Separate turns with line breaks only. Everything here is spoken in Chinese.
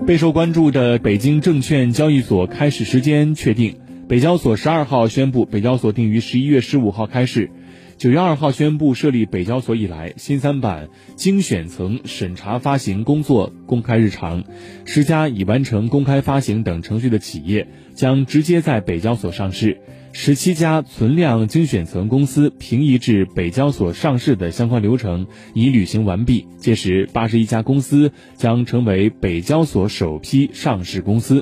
备受关注的北京证券交易所开始时间确定，北交所十二号宣布，北交所定于十一月十五号开市。九月二号宣布设立北交所以来，新三板精选层审查发行工作公开日常，十家已完成公开发行等程序的企业将直接在北交所上市，十七家存量精选层公司平移至北交所上市的相关流程已履行完毕，届时八十一家公司将成为北交所首批上市公司。